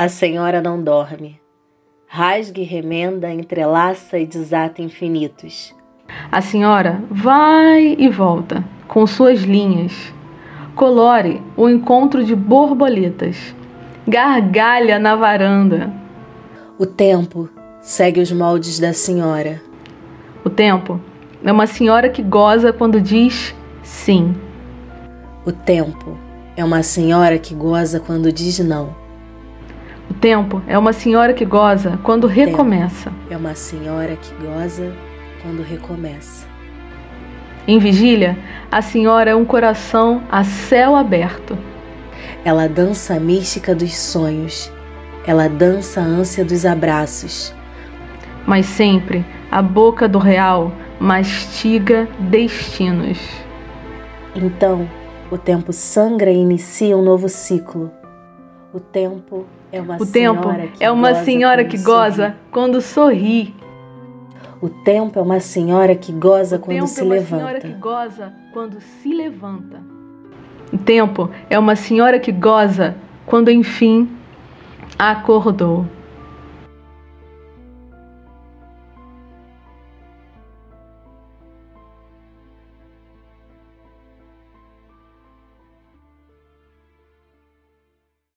A senhora não dorme. Rasga e remenda, entrelaça e desata infinitos. A senhora vai e volta com suas linhas. Colore o encontro de borboletas. Gargalha na varanda. O tempo segue os moldes da senhora. O tempo é uma senhora que goza quando diz sim. O tempo é uma senhora que goza quando diz não. O tempo é uma senhora que goza quando recomeça. É uma senhora que goza quando recomeça. Em vigília, a senhora é um coração a céu aberto. Ela dança a mística dos sonhos. Ela dança a ânsia dos abraços. Mas sempre a boca do real mastiga destinos. Então, o tempo sangra e inicia um novo ciclo. O tempo é uma o tempo senhora que é uma goza senhora quando que goza sorri. quando sorri. O tempo é uma senhora que goza O quando tempo se é uma levanta. senhora que goza quando se levanta. O tempo é uma senhora que goza quando enfim acordou.